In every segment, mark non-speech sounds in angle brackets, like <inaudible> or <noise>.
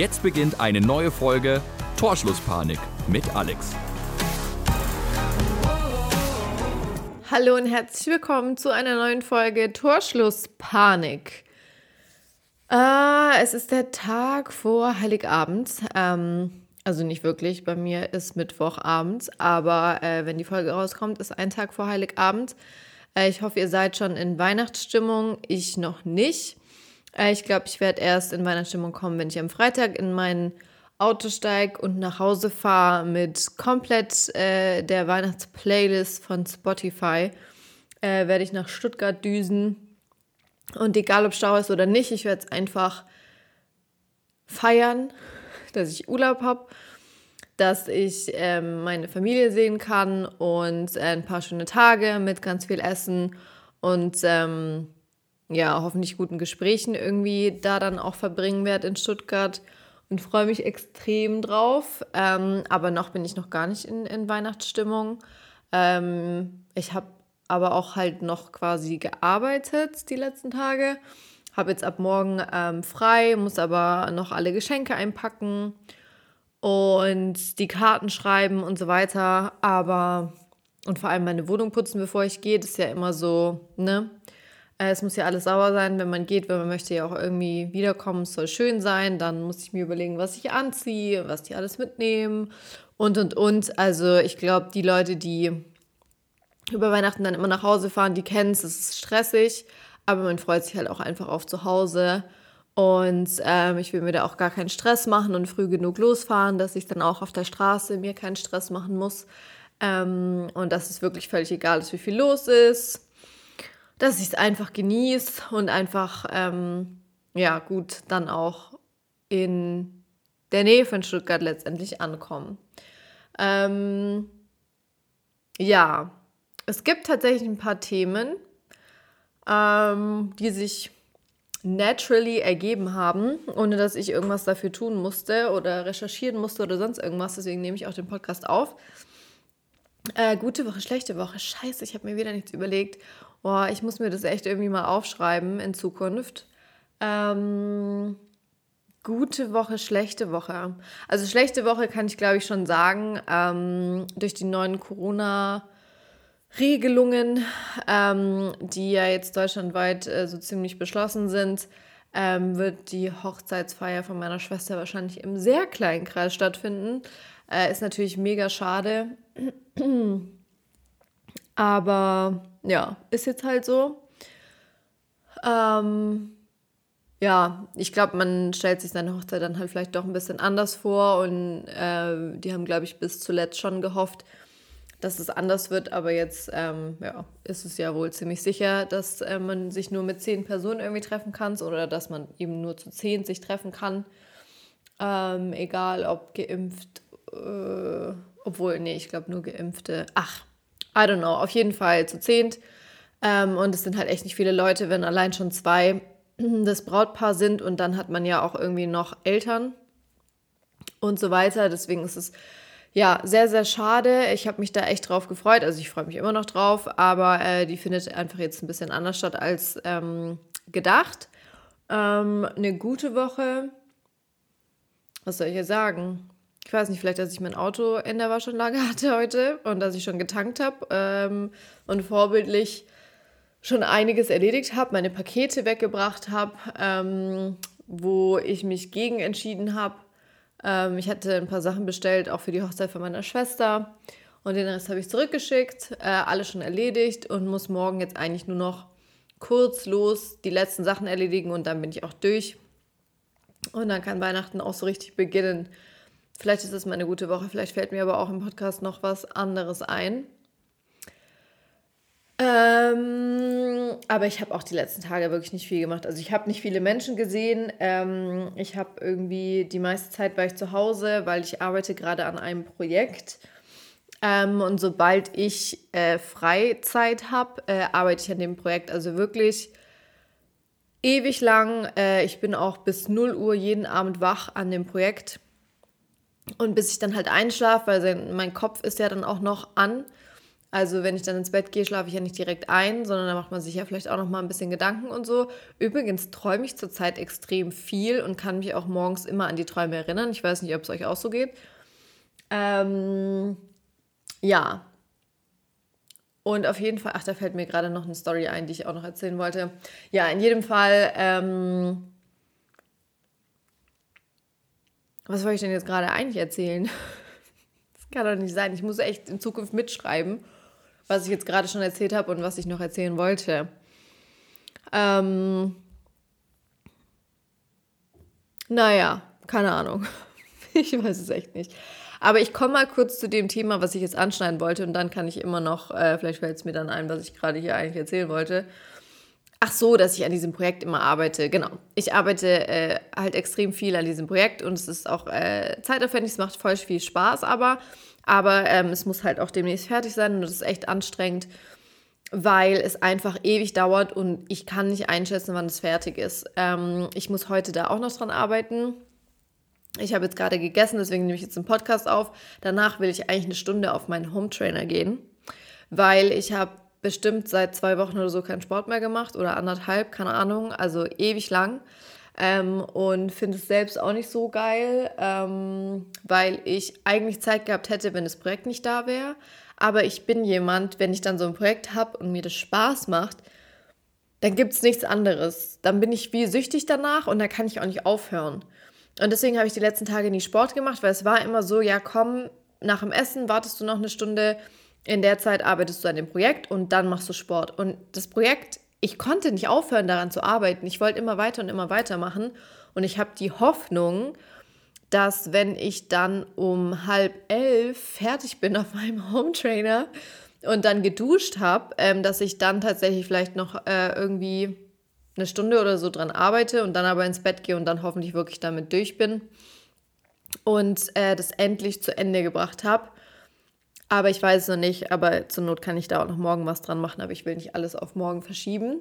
Jetzt beginnt eine neue Folge Torschlusspanik mit Alex. Hallo und herzlich willkommen zu einer neuen Folge Torschlusspanik. Äh, es ist der Tag vor Heiligabend. Ähm, also nicht wirklich, bei mir ist Mittwochabend, aber äh, wenn die Folge rauskommt, ist ein Tag vor Heiligabend. Äh, ich hoffe, ihr seid schon in Weihnachtsstimmung. Ich noch nicht. Äh, ich glaube, ich werde erst in Weihnachtsstimmung kommen, wenn ich am Freitag in mein Auto steige und nach Hause fahre mit komplett äh, der Weihnachtsplaylist von Spotify. Äh, werde ich nach Stuttgart düsen. Und egal, ob Stau ist oder nicht, ich werde es einfach feiern, <laughs> dass ich Urlaub habe, dass ich ähm, meine Familie sehen kann und äh, ein paar schöne Tage mit ganz viel Essen und ähm, ja, hoffentlich guten Gesprächen irgendwie da dann auch verbringen werde in Stuttgart und freue mich extrem drauf. Ähm, aber noch bin ich noch gar nicht in, in Weihnachtsstimmung. Ähm, ich habe aber auch halt noch quasi gearbeitet die letzten Tage. Habe jetzt ab morgen ähm, frei, muss aber noch alle Geschenke einpacken und die Karten schreiben und so weiter. Aber und vor allem meine Wohnung putzen, bevor ich gehe, das ist ja immer so, ne? Äh, es muss ja alles sauber sein, wenn man geht, weil man möchte ja auch irgendwie wiederkommen, es soll schön sein. Dann muss ich mir überlegen, was ich anziehe, was die alles mitnehmen und und und. Also ich glaube, die Leute, die über Weihnachten dann immer nach Hause fahren, die kennen es, es ist stressig, aber man freut sich halt auch einfach auf zu Hause. Und ähm, ich will mir da auch gar keinen Stress machen und früh genug losfahren, dass ich dann auch auf der Straße mir keinen Stress machen muss. Ähm, und dass es wirklich völlig egal ist, wie viel los ist dass ich es einfach genieße und einfach, ähm, ja, gut, dann auch in der Nähe von Stuttgart letztendlich ankommen. Ähm, ja, es gibt tatsächlich ein paar Themen, ähm, die sich naturally ergeben haben, ohne dass ich irgendwas dafür tun musste oder recherchieren musste oder sonst irgendwas. Deswegen nehme ich auch den Podcast auf. Äh, gute Woche, schlechte Woche. Scheiße, ich habe mir wieder nichts überlegt. Boah, ich muss mir das echt irgendwie mal aufschreiben in Zukunft. Ähm, gute Woche, schlechte Woche. Also schlechte Woche kann ich, glaube ich, schon sagen. Ähm, durch die neuen Corona-Regelungen, ähm, die ja jetzt deutschlandweit äh, so ziemlich beschlossen sind, ähm, wird die Hochzeitsfeier von meiner Schwester wahrscheinlich im sehr kleinen Kreis stattfinden. Äh, ist natürlich mega schade. Aber ja, ist jetzt halt so. Ähm, ja, ich glaube, man stellt sich seine Hochzeit dann halt vielleicht doch ein bisschen anders vor und äh, die haben, glaube ich, bis zuletzt schon gehofft, dass es anders wird, aber jetzt ähm, ja, ist es ja wohl ziemlich sicher, dass äh, man sich nur mit zehn Personen irgendwie treffen kann oder dass man eben nur zu zehn sich treffen kann. Ähm, egal ob geimpft, äh, obwohl, nee, ich glaube nur geimpfte. Ach, I don't know, auf jeden Fall zu zehnt. Ähm, und es sind halt echt nicht viele Leute, wenn allein schon zwei <clears throat> das Brautpaar sind und dann hat man ja auch irgendwie noch Eltern und so weiter. Deswegen ist es ja sehr, sehr schade. Ich habe mich da echt drauf gefreut. Also ich freue mich immer noch drauf, aber äh, die findet einfach jetzt ein bisschen anders statt als ähm, gedacht. Ähm, eine gute Woche. Was soll ich hier sagen? Ich weiß nicht, vielleicht, dass ich mein Auto in der Waschanlage <laughs> hatte heute und dass ich schon getankt habe ähm, und vorbildlich schon einiges erledigt habe, meine Pakete weggebracht habe, ähm, wo ich mich gegen entschieden habe. Ähm, ich hatte ein paar Sachen bestellt, auch für die Hochzeit von meiner Schwester. Und den Rest habe ich zurückgeschickt, äh, alles schon erledigt und muss morgen jetzt eigentlich nur noch kurz los die letzten Sachen erledigen und dann bin ich auch durch. Und dann kann Weihnachten auch so richtig beginnen. Vielleicht ist es mal eine gute Woche, vielleicht fällt mir aber auch im Podcast noch was anderes ein. Ähm, aber ich habe auch die letzten Tage wirklich nicht viel gemacht. Also ich habe nicht viele Menschen gesehen. Ähm, ich habe irgendwie die meiste Zeit war ich zu Hause, weil ich arbeite gerade an einem Projekt. Ähm, und sobald ich äh, Freizeit habe, äh, arbeite ich an dem Projekt. Also wirklich ewig lang. Äh, ich bin auch bis 0 Uhr jeden Abend wach an dem Projekt. Und bis ich dann halt einschlafe, weil mein Kopf ist ja dann auch noch an. Also wenn ich dann ins Bett gehe, schlafe ich ja nicht direkt ein, sondern da macht man sich ja vielleicht auch noch mal ein bisschen Gedanken und so. Übrigens träume ich zurzeit extrem viel und kann mich auch morgens immer an die Träume erinnern. Ich weiß nicht, ob es euch auch so geht. Ähm, ja. Und auf jeden Fall, ach, da fällt mir gerade noch eine Story ein, die ich auch noch erzählen wollte. Ja, in jedem Fall, ähm, was wollte ich denn jetzt gerade eigentlich erzählen? <laughs> Das kann doch nicht sein. Ich muss echt in Zukunft mitschreiben was ich jetzt gerade schon erzählt habe und was ich noch erzählen wollte. Ähm, naja, keine Ahnung. <laughs> ich weiß es echt nicht. Aber ich komme mal kurz zu dem Thema, was ich jetzt anschneiden wollte und dann kann ich immer noch, äh, vielleicht fällt es mir dann ein, was ich gerade hier eigentlich erzählen wollte. Ach so, dass ich an diesem Projekt immer arbeite. Genau. Ich arbeite äh, halt extrem viel an diesem Projekt und es ist auch äh, zeitaufwendig, es macht voll viel Spaß, aber aber ähm, es muss halt auch demnächst fertig sein und das ist echt anstrengend, weil es einfach ewig dauert und ich kann nicht einschätzen, wann es fertig ist. Ähm, ich muss heute da auch noch dran arbeiten. Ich habe jetzt gerade gegessen, deswegen nehme ich jetzt einen Podcast auf. Danach will ich eigentlich eine Stunde auf meinen Home Trainer gehen, weil ich habe bestimmt seit zwei Wochen oder so keinen Sport mehr gemacht oder anderthalb, keine Ahnung, also ewig lang. Ähm, und finde es selbst auch nicht so geil, ähm, weil ich eigentlich Zeit gehabt hätte, wenn das Projekt nicht da wäre. Aber ich bin jemand, wenn ich dann so ein Projekt habe und mir das Spaß macht, dann gibt es nichts anderes. Dann bin ich wie süchtig danach und dann kann ich auch nicht aufhören. Und deswegen habe ich die letzten Tage nie Sport gemacht, weil es war immer so, ja komm, nach dem Essen wartest du noch eine Stunde, in der Zeit arbeitest du an dem Projekt und dann machst du Sport. Und das Projekt ich konnte nicht aufhören, daran zu arbeiten. Ich wollte immer weiter und immer weiter machen. Und ich habe die Hoffnung, dass wenn ich dann um halb elf fertig bin auf meinem <laughs> Home Trainer und dann geduscht habe, ähm, dass ich dann tatsächlich vielleicht noch äh, irgendwie eine Stunde oder so dran arbeite und dann aber ins Bett gehe und dann hoffentlich wirklich damit durch bin und äh, das endlich zu Ende gebracht habe. Aber ich weiß es noch nicht, aber zur Not kann ich da auch noch morgen was dran machen, aber ich will nicht alles auf morgen verschieben.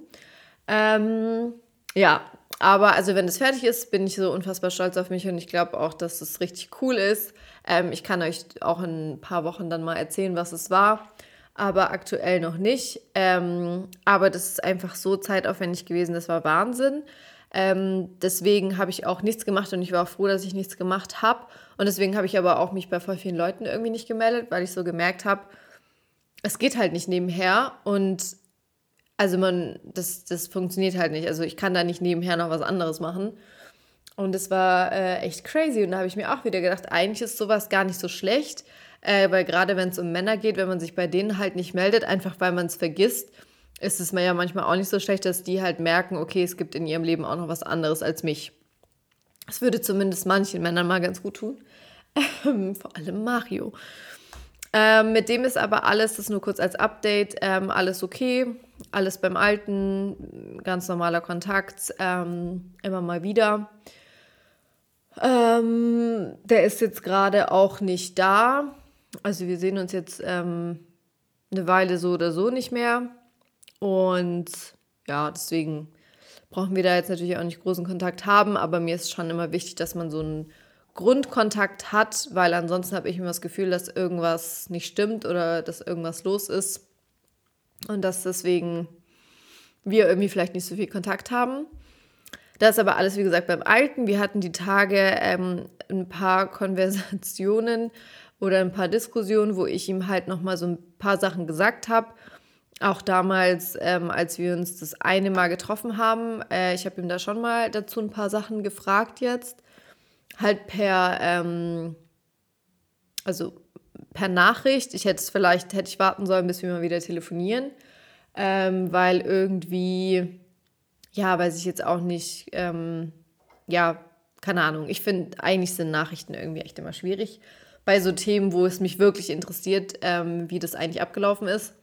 Ähm, ja, aber also wenn es fertig ist, bin ich so unfassbar stolz auf mich und ich glaube auch, dass es richtig cool ist. Ähm, ich kann euch auch in ein paar Wochen dann mal erzählen, was es war, aber aktuell noch nicht. Ähm, aber das ist einfach so zeitaufwendig gewesen, das war Wahnsinn. Ähm, deswegen habe ich auch nichts gemacht und ich war auch froh, dass ich nichts gemacht habe. Und deswegen habe ich aber auch mich bei voll vielen Leuten irgendwie nicht gemeldet, weil ich so gemerkt habe, es geht halt nicht nebenher und also man, das, das funktioniert halt nicht. Also ich kann da nicht nebenher noch was anderes machen. Und es war äh, echt crazy. Und da habe ich mir auch wieder gedacht, eigentlich ist sowas gar nicht so schlecht, äh, weil gerade wenn es um Männer geht, wenn man sich bei denen halt nicht meldet, einfach weil man es vergisst, ist es mir ja manchmal auch nicht so schlecht, dass die halt merken, okay, es gibt in ihrem Leben auch noch was anderes als mich. Das würde zumindest manchen Männern mal ganz gut tun. Ähm, vor allem Mario. Ähm, mit dem ist aber alles, das nur kurz als Update, ähm, alles okay, alles beim Alten, ganz normaler Kontakt, ähm, immer mal wieder. Ähm, der ist jetzt gerade auch nicht da. Also wir sehen uns jetzt ähm, eine Weile so oder so nicht mehr. Und ja, deswegen brauchen wir da jetzt natürlich auch nicht großen Kontakt haben, aber mir ist schon immer wichtig, dass man so einen Grundkontakt hat, weil ansonsten habe ich immer das Gefühl, dass irgendwas nicht stimmt oder dass irgendwas los ist und dass deswegen wir irgendwie vielleicht nicht so viel Kontakt haben. Das ist aber alles, wie gesagt, beim Alten. Wir hatten die Tage ähm, ein paar Konversationen oder ein paar Diskussionen, wo ich ihm halt nochmal so ein paar Sachen gesagt habe auch damals, ähm, als wir uns das eine Mal getroffen haben, äh, ich habe ihm da schon mal dazu ein paar Sachen gefragt jetzt. Halt per, ähm, also per Nachricht. Ich hätte es vielleicht, hätte ich warten sollen, bis wir mal wieder telefonieren. Ähm, weil irgendwie, ja, weiß ich jetzt auch nicht, ähm, ja, keine Ahnung. Ich finde, eigentlich sind Nachrichten irgendwie echt immer schwierig. Bei so Themen, wo es mich wirklich interessiert, ähm, wie das eigentlich abgelaufen ist.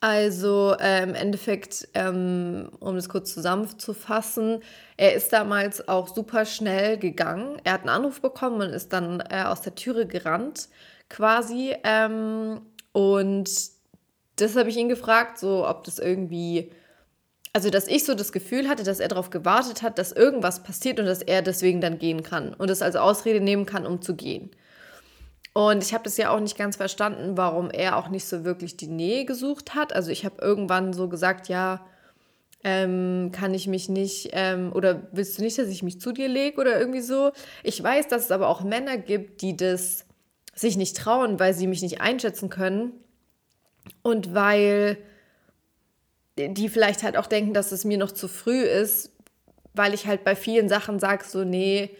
Also äh, im Endeffekt, ähm, um das kurz zusammenzufassen, er ist damals auch super schnell gegangen. Er hat einen Anruf bekommen und ist dann äh, aus der Türe gerannt, quasi. Ähm, und das habe ich ihn gefragt, so ob das irgendwie, also dass ich so das Gefühl hatte, dass er darauf gewartet hat, dass irgendwas passiert und dass er deswegen dann gehen kann und es als Ausrede nehmen kann, um zu gehen. Und ich habe das ja auch nicht ganz verstanden, warum er auch nicht so wirklich die Nähe gesucht hat. Also ich habe irgendwann so gesagt, ja, ähm, kann ich mich nicht, ähm, oder willst du nicht, dass ich mich zu dir lege oder irgendwie so. Ich weiß, dass es aber auch Männer gibt, die das sich nicht trauen, weil sie mich nicht einschätzen können und weil die vielleicht halt auch denken, dass es mir noch zu früh ist, weil ich halt bei vielen Sachen sage, so, nee,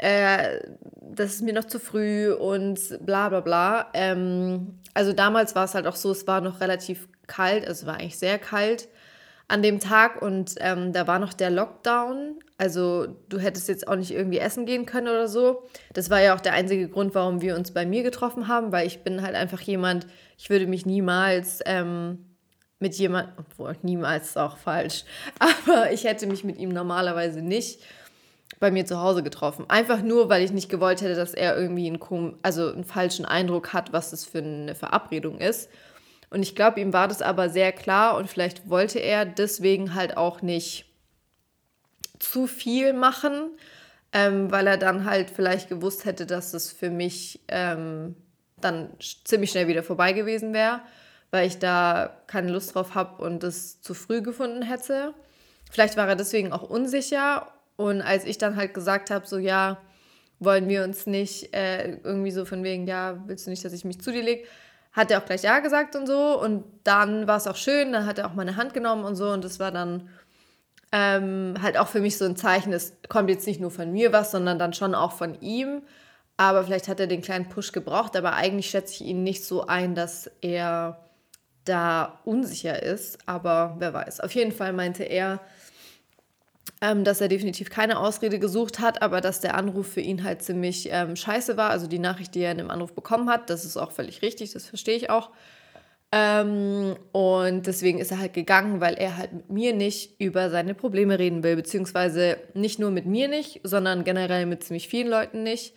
äh, das ist mir noch zu früh und bla bla bla. Ähm, also damals war es halt auch so, es war noch relativ kalt, also es war eigentlich sehr kalt an dem Tag und ähm, da war noch der Lockdown. Also du hättest jetzt auch nicht irgendwie essen gehen können oder so. Das war ja auch der einzige Grund, warum wir uns bei mir getroffen haben, weil ich bin halt einfach jemand, ich würde mich niemals ähm, mit jemand, obwohl niemals ist auch falsch, <laughs> aber ich hätte mich mit ihm normalerweise nicht bei mir zu Hause getroffen. Einfach nur, weil ich nicht gewollt hätte, dass er irgendwie einen, also einen falschen Eindruck hat, was das für eine Verabredung ist. Und ich glaube, ihm war das aber sehr klar und vielleicht wollte er deswegen halt auch nicht zu viel machen, ähm, weil er dann halt vielleicht gewusst hätte, dass es für mich ähm, dann ziemlich schnell wieder vorbei gewesen wäre, weil ich da keine Lust drauf habe und es zu früh gefunden hätte. Vielleicht war er deswegen auch unsicher und als ich dann halt gesagt habe, so ja, wollen wir uns nicht äh, irgendwie so von wegen, ja, willst du nicht, dass ich mich zu dir lege, hat er auch gleich ja gesagt und so. Und dann war es auch schön, dann hat er auch meine Hand genommen und so. Und das war dann ähm, halt auch für mich so ein Zeichen, es kommt jetzt nicht nur von mir was, sondern dann schon auch von ihm. Aber vielleicht hat er den kleinen Push gebraucht, aber eigentlich schätze ich ihn nicht so ein, dass er da unsicher ist. Aber wer weiß. Auf jeden Fall meinte er, ähm, dass er definitiv keine Ausrede gesucht hat, aber dass der Anruf für ihn halt ziemlich ähm, scheiße war. Also die Nachricht, die er in dem Anruf bekommen hat, das ist auch völlig richtig, das verstehe ich auch. Ähm, und deswegen ist er halt gegangen, weil er halt mit mir nicht über seine Probleme reden will, beziehungsweise nicht nur mit mir nicht, sondern generell mit ziemlich vielen Leuten nicht.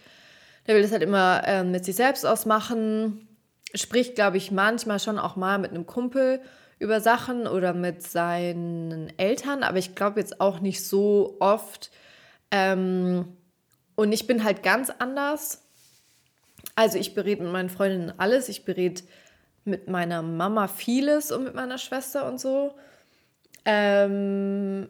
Der will das halt immer äh, mit sich selbst ausmachen, spricht, glaube ich, manchmal schon auch mal mit einem Kumpel über Sachen oder mit seinen Eltern, aber ich glaube jetzt auch nicht so oft. Ähm, und ich bin halt ganz anders. Also ich berät mit meinen Freundinnen alles. Ich berät mit meiner Mama vieles und mit meiner Schwester und so. Ähm,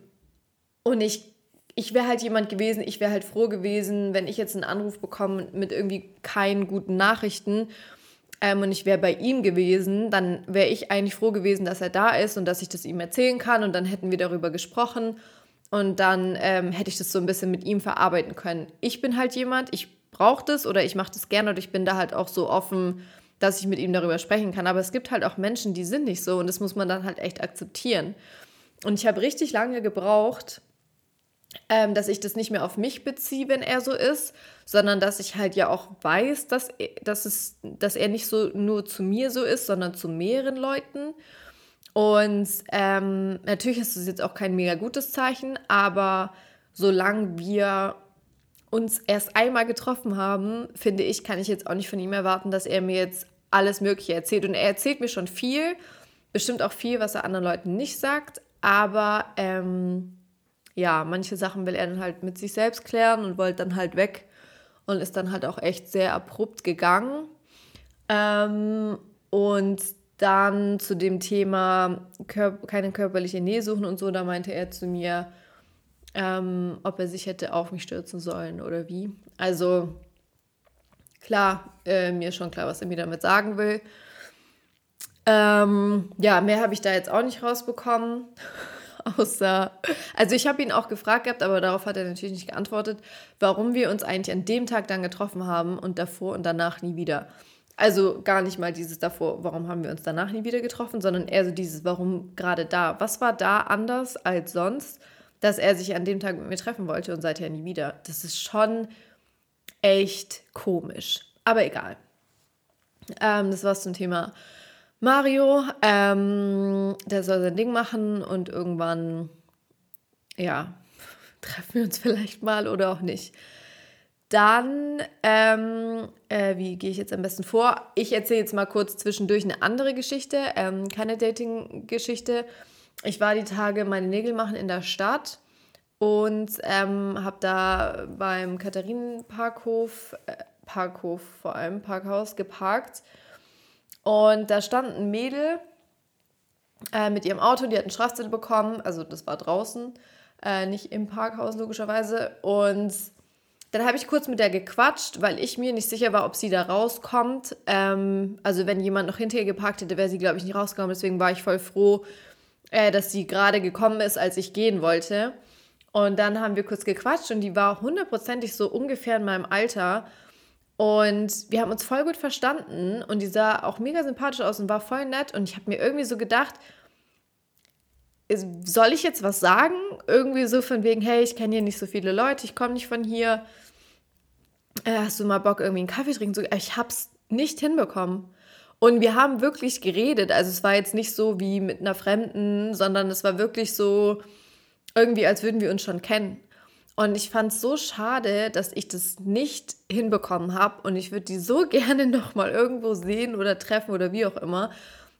und ich, ich wäre halt jemand gewesen, ich wäre halt froh gewesen, wenn ich jetzt einen Anruf bekomme mit irgendwie keinen guten Nachrichten ähm, und ich wäre bei ihm gewesen, dann wäre ich eigentlich froh gewesen, dass er da ist und dass ich das ihm erzählen kann und dann hätten wir darüber gesprochen und dann ähm, hätte ich das so ein bisschen mit ihm verarbeiten können. Ich bin halt jemand, ich brauche das oder ich mache das gerne und ich bin da halt auch so offen, dass ich mit ihm darüber sprechen kann. Aber es gibt halt auch Menschen, die sind nicht so und das muss man dann halt echt akzeptieren. Und ich habe richtig lange gebraucht, ähm, dass ich das nicht mehr auf mich beziehe, wenn er so ist, sondern dass ich halt ja auch weiß, dass, dass, es, dass er nicht so nur zu mir so ist, sondern zu mehreren Leuten. Und ähm, natürlich ist es jetzt auch kein mega gutes Zeichen, aber solange wir uns erst einmal getroffen haben, finde ich, kann ich jetzt auch nicht von ihm erwarten, dass er mir jetzt alles Mögliche erzählt. Und er erzählt mir schon viel, bestimmt auch viel, was er anderen Leuten nicht sagt, aber ähm, ja, manche Sachen will er dann halt mit sich selbst klären und wollte dann halt weg und ist dann halt auch echt sehr abrupt gegangen. Ähm, und dann zu dem Thema Kör keine körperliche Nähe suchen und so, da meinte er zu mir, ähm, ob er sich hätte auf mich stürzen sollen oder wie. Also klar, äh, mir ist schon klar, was er mir damit sagen will. Ähm, ja, mehr habe ich da jetzt auch nicht rausbekommen. <laughs> <laughs> Außer, also ich habe ihn auch gefragt gehabt, aber darauf hat er natürlich nicht geantwortet, warum wir uns eigentlich an dem Tag dann getroffen haben und davor und danach nie wieder. Also gar nicht mal dieses davor, warum haben wir uns danach nie wieder getroffen, sondern eher so dieses, warum gerade da. Was war da anders als sonst, dass er sich an dem Tag mit mir treffen wollte und seither nie wieder? Das ist schon echt komisch. Aber egal. Ähm, das war's zum Thema Mario, ähm, der soll sein Ding machen und irgendwann, ja, treffen wir uns <laughs> vielleicht mal oder auch nicht. Dann, ähm, äh, wie gehe ich jetzt am besten vor? Ich erzähle jetzt mal kurz zwischendurch eine andere Geschichte, ähm, keine Dating-Geschichte. Ich war die Tage meine Nägel machen in der Stadt und ähm, habe da beim Katharinenparkhof äh, Parkhof, vor allem Parkhaus, geparkt. Und da stand ein Mädel äh, mit ihrem Auto, die hat einen Strafzettel bekommen, also das war draußen, äh, nicht im Parkhaus logischerweise. Und dann habe ich kurz mit der gequatscht, weil ich mir nicht sicher war, ob sie da rauskommt. Ähm, also wenn jemand noch hinter ihr geparkt hätte, wäre sie, glaube ich, nicht rausgekommen. Deswegen war ich voll froh, äh, dass sie gerade gekommen ist, als ich gehen wollte. Und dann haben wir kurz gequatscht und die war hundertprozentig so ungefähr in meinem Alter. Und wir haben uns voll gut verstanden und die sah auch mega sympathisch aus und war voll nett. Und ich habe mir irgendwie so gedacht, soll ich jetzt was sagen? Irgendwie so von wegen, hey, ich kenne hier nicht so viele Leute, ich komme nicht von hier. Äh, hast du mal Bock, irgendwie einen Kaffee trinken? So, ich es nicht hinbekommen. Und wir haben wirklich geredet. Also es war jetzt nicht so wie mit einer Fremden, sondern es war wirklich so irgendwie, als würden wir uns schon kennen. Und ich fand es so schade, dass ich das nicht hinbekommen habe. Und ich würde die so <laughs> gerne nochmal irgendwo sehen oder treffen oder wie auch immer.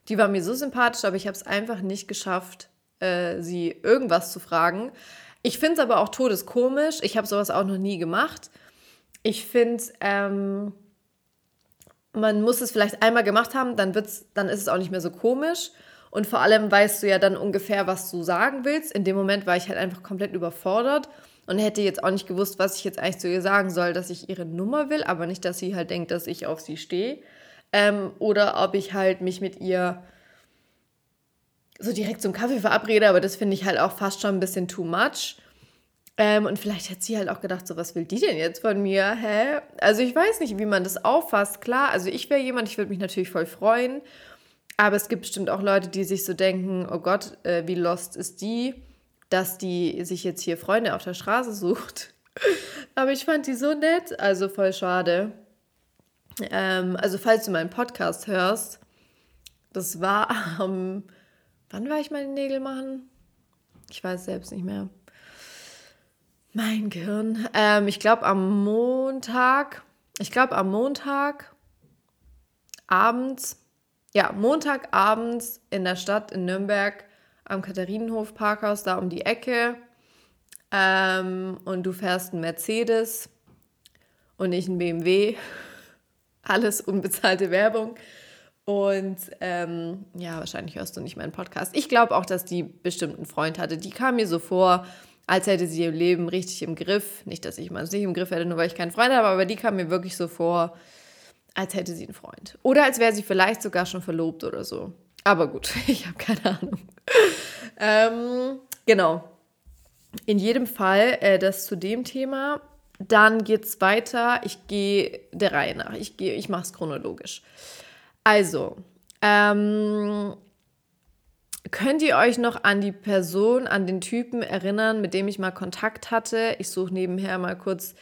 Die war mir so sympathisch, aber ich habe es einfach nicht geschafft, äh, sie irgendwas zu fragen. Ich finde es aber auch todeskomisch. Ich habe sowas auch noch nie gemacht. Ich finde, ähm, man muss es vielleicht einmal gemacht haben, dann, wird's, dann ist es auch nicht mehr so komisch. Und vor allem weißt du ja dann ungefähr, was du sagen willst. In dem Moment war ich halt einfach komplett überfordert und hätte jetzt auch nicht gewusst, was ich jetzt eigentlich zu ihr sagen soll, dass ich ihre Nummer will, aber nicht, dass sie halt denkt, dass ich auf sie stehe. Ähm, oder ob ich halt mich mit ihr so direkt zum Kaffee verabrede, aber das finde ich halt auch fast schon ein bisschen too much. Ähm, und vielleicht hat sie halt auch gedacht, so, was will die denn jetzt von mir? Hä? Also ich weiß nicht, wie man das auffasst. Klar, also ich wäre jemand, ich würde mich natürlich voll freuen. Aber es gibt bestimmt auch Leute, die sich so denken, oh Gott, äh, wie lost ist die, dass die sich jetzt hier Freunde auf der Straße sucht. <laughs> aber ich fand die so nett, also voll schade. Ähm, also falls du meinen Podcast hörst, das war <laughs> am... Ähm, wann war ich meine Nägel machen? Ich weiß selbst nicht mehr. Mein Gehirn. Ähm, ich glaube am Montag, ich glaube am Montag abends, ja, Montagabends in der Stadt in Nürnberg am Katharinenhof Parkhaus, da um die Ecke. Ähm, und du fährst einen Mercedes und ich einen BMW. <laughs> Alles unbezahlte Werbung. Und ähm, ja, wahrscheinlich hörst du nicht meinen Podcast. Ich glaube auch, dass die bestimmt einen Freund hatte. Die kam mir so vor, als hätte sie ihr Leben richtig im Griff. Nicht, dass ich mal nicht im Griff hätte, nur weil ich keinen Freund habe, aber die kam mir wirklich so vor, als hätte sie einen Freund. Oder als wäre sie vielleicht sogar schon verlobt oder so. Aber gut, <laughs> ich habe keine Ahnung. ähm, genau. In jedem Fall äh, das zu dem Thema. Dann geht es weiter. Ich gehe der Reihe nach. Ich, ich mache es chronologisch. Also, ähm, Könnt ihr euch noch an die Person, an den Typen erinnern, mit dem ich mal Kontakt hatte? Ich suche nebenher mal kurz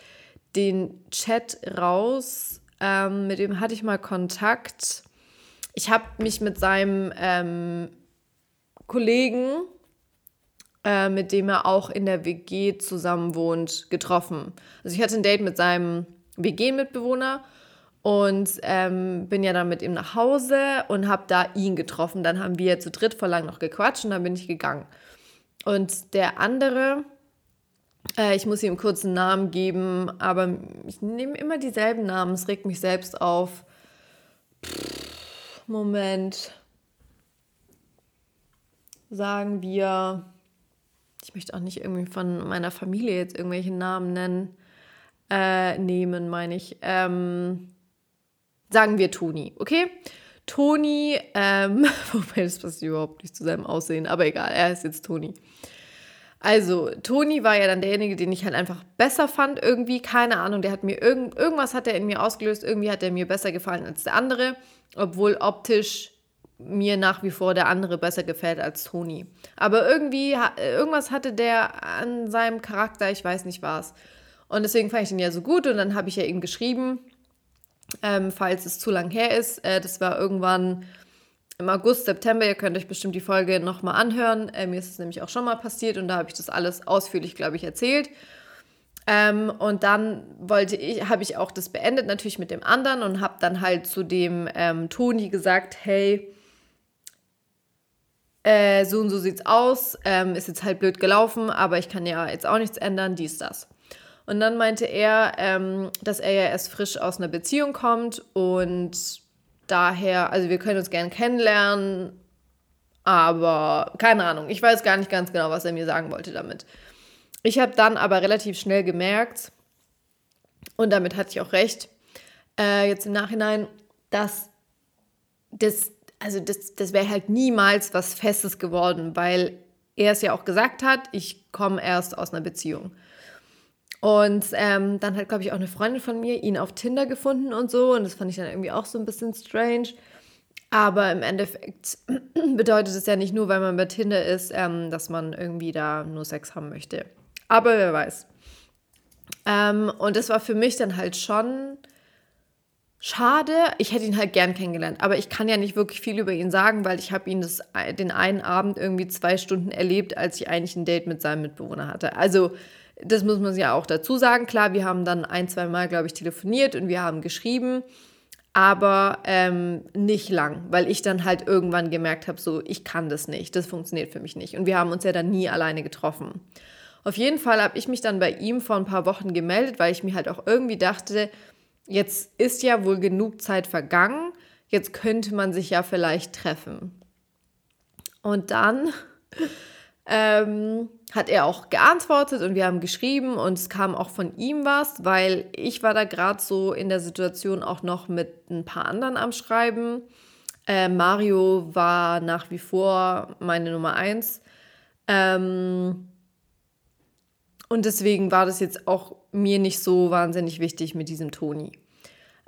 den Chat raus. Ähm, mit dem hatte ich mal Kontakt. Ich habe mich mit seinem ähm, Kollegen, äh, mit dem er auch in der WG zusammen wohnt, getroffen. Also ich hatte ein Date mit seinem WG-Mitbewohner und ähm, bin ja dann mit ihm nach Hause und habe da ihn getroffen. Dann haben wir zu dritt vor lang noch gequatscht und dann bin ich gegangen. Und der andere, äh, ich muss ihm kurz einen Namen geben, aber ich nehme immer dieselben Namen. Es regt mich selbst auf. Pff, Moment. Sagen wir, ich möchte auch nicht irgendwie von meiner Familie jetzt irgendwelche Namen nennen, äh, nehmen, meine ich. Ähm, Sagen wir Toni, okay? Toni, ähm, <laughs> wobei das passt überhaupt nicht zu seinem Aussehen, aber egal, er ist jetzt Toni. Also, Toni war ja dann derjenige, den ich halt einfach besser fand, irgendwie. Keine Ahnung, der hat mir irgend, irgendwas hat er in mir ausgelöst, irgendwie hat er mir besser gefallen als der andere, obwohl optisch mir nach wie vor der andere besser gefällt als Toni. Aber irgendwie, irgendwas hatte der an seinem Charakter, ich weiß nicht was. Und deswegen fand ich ihn ja so gut und dann habe ich ja ihm geschrieben ähm, falls es zu lang her ist. Äh, das war irgendwann im August, September. Ihr könnt euch bestimmt die Folge nochmal anhören. Äh, mir ist es nämlich auch schon mal passiert und da habe ich das alles ausführlich, glaube ich, erzählt. Ähm, und dann wollte ich, habe ich auch das beendet, natürlich mit dem anderen und habe dann halt zu dem ähm, Toni gesagt, hey, äh, so und so sieht's aus, ähm, ist jetzt halt blöd gelaufen, aber ich kann ja jetzt auch nichts ändern, dies, das. Und dann meinte er, ähm, dass er ja erst frisch aus einer Beziehung kommt und daher, also wir können uns gern kennenlernen, aber keine Ahnung, ich weiß gar nicht ganz genau, was er mir sagen wollte damit. Ich habe dann aber relativ schnell gemerkt, und damit hatte ich auch recht, äh, jetzt im Nachhinein, dass das, also das, das wäre halt niemals was Festes geworden, weil er es ja auch gesagt hat, ich komme erst aus einer Beziehung. Und ähm, dann hat, glaube ich, auch eine Freundin von mir ihn auf Tinder gefunden und so. Und das fand ich dann irgendwie auch so ein bisschen strange. Aber im Endeffekt <clears throat> bedeutet es ja nicht nur, weil man bei Tinder ist, ähm, dass man irgendwie da nur Sex haben möchte. Aber wer weiß. Ähm, und das war für mich dann halt schon schade. Ich hätte ihn halt gern kennengelernt, aber ich kann ja nicht wirklich viel über ihn sagen, weil ich habe ihn das, den einen Abend irgendwie zwei Stunden erlebt, als ich eigentlich ein Date mit seinem Mitbewohner hatte. Also das muss man ja auch dazu sagen. Klar, wir haben dann ein, zwei Mal, glaube ich, telefoniert und wir haben geschrieben, aber ähm, nicht lang, weil ich dann halt irgendwann gemerkt habe, so, ich kann das nicht, das funktioniert für mich nicht. Und wir haben uns ja dann nie alleine getroffen. Auf jeden Fall habe ich mich dann bei ihm vor ein paar Wochen gemeldet, weil ich mir halt auch irgendwie dachte, jetzt ist ja wohl genug Zeit vergangen, jetzt könnte man sich ja vielleicht treffen. Und dann <laughs> ähm, hat er auch geantwortet und wir haben geschrieben und es kam auch von ihm was, weil ich war da gerade so in der Situation auch noch mit ein paar anderen am Schreiben. Äh, Mario war nach wie vor meine Nummer eins. Ähm, und deswegen war das jetzt auch mir nicht so wahnsinnig wichtig mit diesem Toni.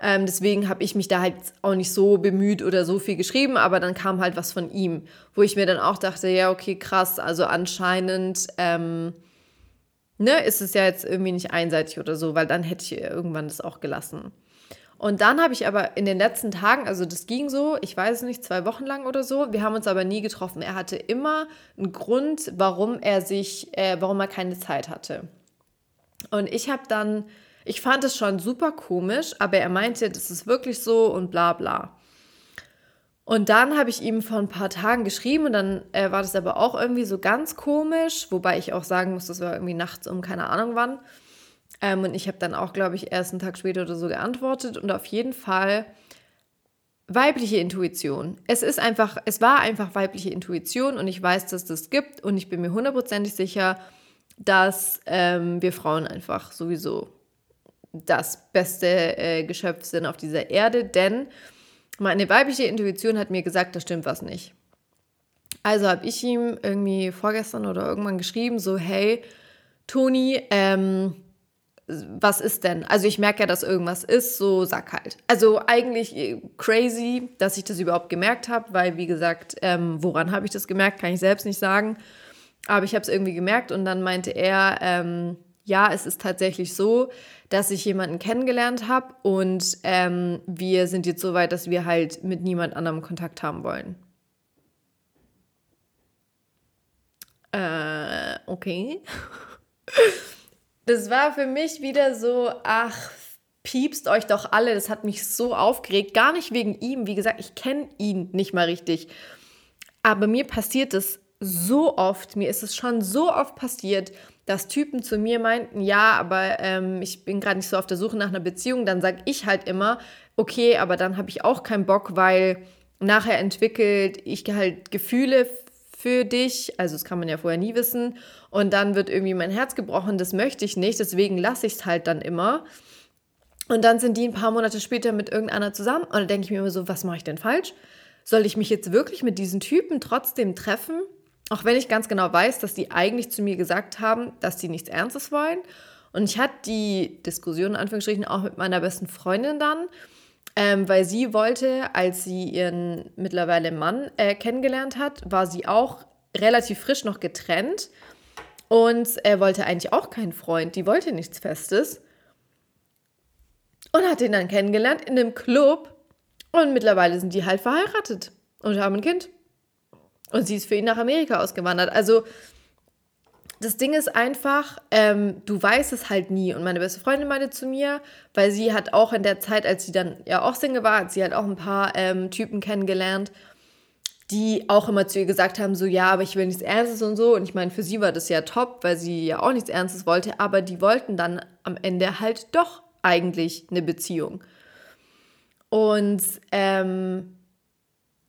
Ähm, deswegen habe ich mich da halt auch nicht so bemüht oder so viel geschrieben, aber dann kam halt was von ihm, wo ich mir dann auch dachte, ja, okay, krass, also anscheinend ähm, ne, ist es ja jetzt irgendwie nicht einseitig oder so, weil dann hätte ich irgendwann das auch gelassen. Und dann habe ich aber in den letzten Tagen, also das ging so, ich weiß nicht, zwei Wochen lang oder so, wir haben uns aber nie getroffen. Er hatte immer einen Grund, warum er sich, äh, warum er keine Zeit hatte. Und ich habe dann ich fand es schon super komisch, aber er meinte, das ist wirklich so und bla bla. Und dann habe ich ihm vor ein paar Tagen geschrieben und dann äh, war das aber auch irgendwie so ganz komisch, wobei ich auch sagen muss, das war irgendwie nachts um keine Ahnung wann. Ähm, und ich habe dann auch, glaube ich, erst einen Tag später oder so geantwortet und auf jeden Fall weibliche Intuition. Es ist einfach, es war einfach weibliche Intuition und ich weiß, dass das gibt und ich bin mir hundertprozentig sicher, dass ähm, wir Frauen einfach sowieso das beste äh, Geschöpf sind auf dieser Erde, denn meine weibliche Intuition hat mir gesagt, da stimmt was nicht. Also habe ich ihm irgendwie vorgestern oder irgendwann geschrieben, so, hey, Toni, ähm, was ist denn? Also ich merke ja, dass irgendwas ist, so sag halt. Also eigentlich äh, crazy, dass ich das überhaupt gemerkt habe, weil wie gesagt, ähm, woran habe ich das gemerkt, kann ich selbst nicht sagen. Aber ich habe es irgendwie gemerkt und dann meinte er, ähm, ja, es ist tatsächlich so, dass ich jemanden kennengelernt habe und ähm, wir sind jetzt so weit, dass wir halt mit niemand anderem Kontakt haben wollen. Äh, okay. <laughs> Das war für mich wieder so, ach, piepst euch doch alle. Das hat mich so aufgeregt. Gar nicht wegen ihm. Wie gesagt, ich kenne ihn nicht mal richtig. Aber mir passiert es so oft, mir ist es schon so oft passiert, dass Typen zu mir meinten, ja, aber ähm, ich bin gerade nicht so auf der Suche nach einer Beziehung, dann sage ich halt immer, okay, aber dann habe ich auch keinen Bock, weil nachher entwickelt ich halt Gefühle für dich, also das kann man ja vorher nie wissen, und dann wird irgendwie mein Herz gebrochen, das möchte ich nicht, deswegen lasse ich es halt dann immer. Und dann sind die ein paar Monate später mit irgendeiner zusammen und dann denke ich mir immer so, was mache ich denn falsch? Soll ich mich jetzt wirklich mit diesen Typen trotzdem treffen? Auch wenn ich ganz genau weiß, dass die eigentlich zu mir gesagt haben, dass sie nichts Ernstes wollen. Und ich hatte die Diskussion in Anführungsstrichen auch mit meiner besten Freundin dann, ähm, weil sie wollte, als sie ihren mittlerweile Mann äh, kennengelernt hat, war sie auch relativ frisch noch getrennt und er wollte eigentlich auch keinen Freund, die wollte nichts Festes und hat ihn dann kennengelernt in einem Club und mittlerweile sind die halt verheiratet und haben ein Kind. Und sie ist für ihn nach Amerika ausgewandert. Also das Ding ist einfach, ähm, du weißt es halt nie. Und meine beste Freundin meinte zu mir, weil sie hat auch in der Zeit, als sie dann ja auch Single war, hat sie halt auch ein paar ähm, Typen kennengelernt. die auch immer zu ihr gesagt haben, so ja, aber ich will nichts Ernstes und so. Und ich meine, für sie war das ja top, weil sie ja auch nichts Ernstes wollte, aber die wollten dann am Ende halt doch eigentlich eine Beziehung. Und ähm,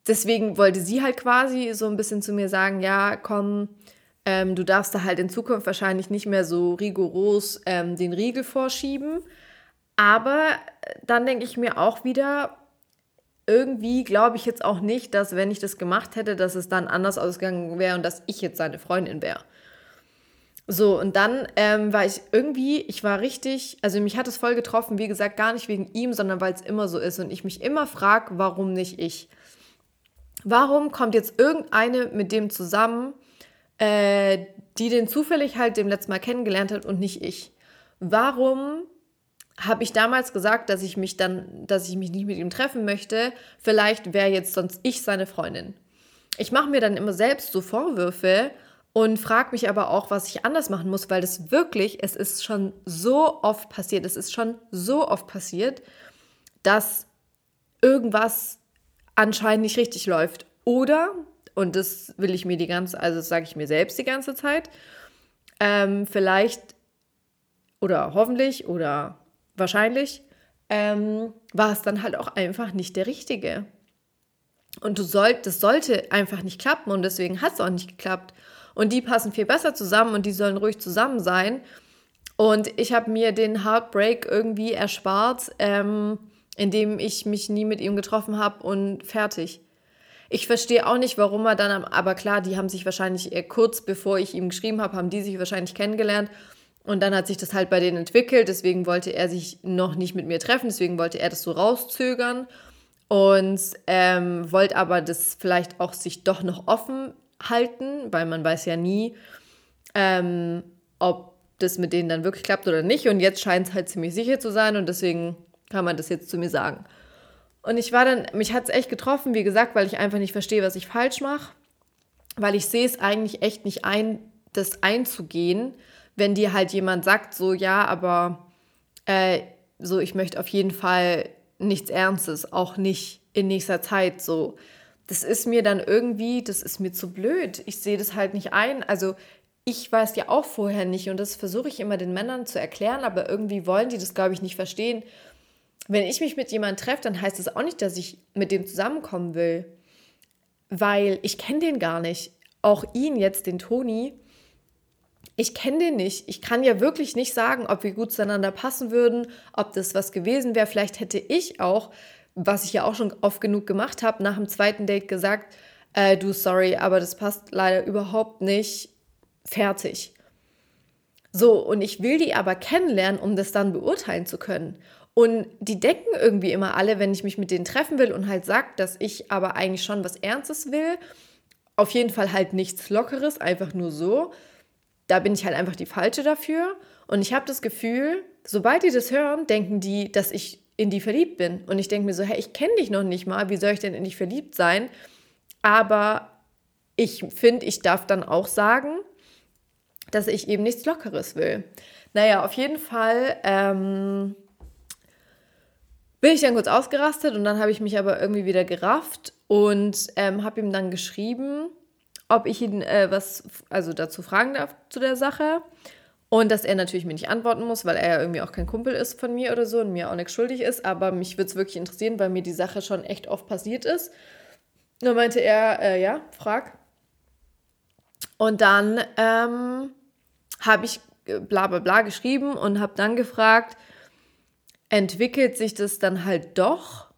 deswegen wollte sie halt quasi so ein bisschen zu mir sagen, ja, komm, ähm, du darfst da halt in Zukunft wahrscheinlich nicht mehr so rigoros ähm, den Riegel vorschieben. Aber dann denke ich mir auch wieder, irgendwie glaube ich jetzt auch nicht, dass wenn ich das gemacht hätte, dass es dann anders ausgegangen wäre und dass ich jetzt seine Freundin wäre. So, und dann ähm, war ich irgendwie, ich war richtig, also mich hat es voll getroffen, wie gesagt, gar nicht wegen ihm, sondern weil es immer so ist und ich mich immer frage, warum nicht ich? Warum kommt jetzt irgendeine mit dem zusammen, äh, die den zufällig halt dem letzten Mal kennengelernt hat und nicht ich? Warum habe ich damals gesagt, dass ich mich dann, dass ich mich nicht mit ihm treffen möchte. Vielleicht wäre jetzt sonst ich seine Freundin. Ich mache mir dann immer selbst so Vorwürfe und frage mich aber auch, was ich anders machen muss, weil das wirklich, es ist schon so oft passiert, es ist schon so oft passiert, dass irgendwas anscheinend nicht richtig läuft. Oder, und das will ich mir die ganze, also das sage ich mir selbst die ganze Zeit, ähm, vielleicht oder hoffentlich oder wahrscheinlich, ähm, war es dann halt auch einfach nicht der Richtige. Und du sollt, das sollte einfach nicht klappen und deswegen hat es auch nicht geklappt. Und die passen viel besser zusammen und die sollen ruhig zusammen sein. Und ich habe mir den Heartbreak irgendwie erspart, ähm, indem ich mich nie mit ihm getroffen habe und fertig. Ich verstehe auch nicht, warum er dann, aber klar, die haben sich wahrscheinlich kurz bevor ich ihm geschrieben habe, haben die sich wahrscheinlich kennengelernt. Und dann hat sich das halt bei denen entwickelt, deswegen wollte er sich noch nicht mit mir treffen, deswegen wollte er das so rauszögern. Und ähm, wollte aber das vielleicht auch sich doch noch offen halten, weil man weiß ja nie, ähm, ob das mit denen dann wirklich klappt oder nicht. Und jetzt scheint es halt ziemlich sicher zu sein. Und deswegen kann man das jetzt zu mir sagen. Und ich war dann, mich hat es echt getroffen, wie gesagt, weil ich einfach nicht verstehe, was ich falsch mache, weil ich sehe es eigentlich echt nicht ein, das einzugehen, wenn dir halt jemand sagt, so ja, aber äh, so, ich möchte auf jeden Fall nichts Ernstes, auch nicht in nächster Zeit so. Das ist mir dann irgendwie, das ist mir zu blöd. Ich sehe das halt nicht ein. Also ich weiß ja auch vorher nicht und das versuche ich immer den Männern zu erklären, aber irgendwie wollen die das, glaube ich, nicht verstehen. Wenn ich mich mit jemandem treffe, dann heißt das auch nicht, dass ich mit dem zusammenkommen will, weil ich kenne den gar nicht. Auch ihn jetzt, den Toni, ich kenne den nicht. Ich kann ja wirklich nicht sagen, ob wir gut zueinander passen würden, ob das was gewesen wäre. Vielleicht hätte ich auch, was ich ja auch schon oft genug gemacht habe, nach dem zweiten Date gesagt, äh, du, sorry, aber das passt leider überhaupt nicht. Fertig. So, und ich will die aber kennenlernen, um das dann beurteilen zu können. Und die denken irgendwie immer alle, wenn ich mich mit denen treffen will und halt sagt, dass ich aber eigentlich schon was Ernstes will, auf jeden Fall halt nichts Lockeres, einfach nur so, da bin ich halt einfach die Falsche dafür. Und ich habe das Gefühl, sobald die das hören, denken die, dass ich in die verliebt bin. Und ich denke mir so, hey, ich kenne dich noch nicht mal, wie soll ich denn in dich verliebt sein? Aber ich finde, ich darf dann auch sagen, dass ich eben nichts Lockeres will. Naja, auf jeden Fall ähm, bin ich dann kurz ausgerastet und dann habe ich mich aber irgendwie wieder gerafft und ähm, habe ihm dann geschrieben, ob ich ihn äh, was also dazu fragen darf zu der Sache. Und dass er natürlich mir nicht antworten muss, weil er ja irgendwie auch kein Kumpel ist von mir oder so und mir auch nichts schuldig ist. Aber mich würde es wirklich interessieren, weil mir die Sache schon echt oft passiert ist. Dann meinte er, äh, ja, frag. Und dann ähm, habe ich äh, bla bla bla geschrieben und habe dann gefragt, entwickelt sich das dann halt doch?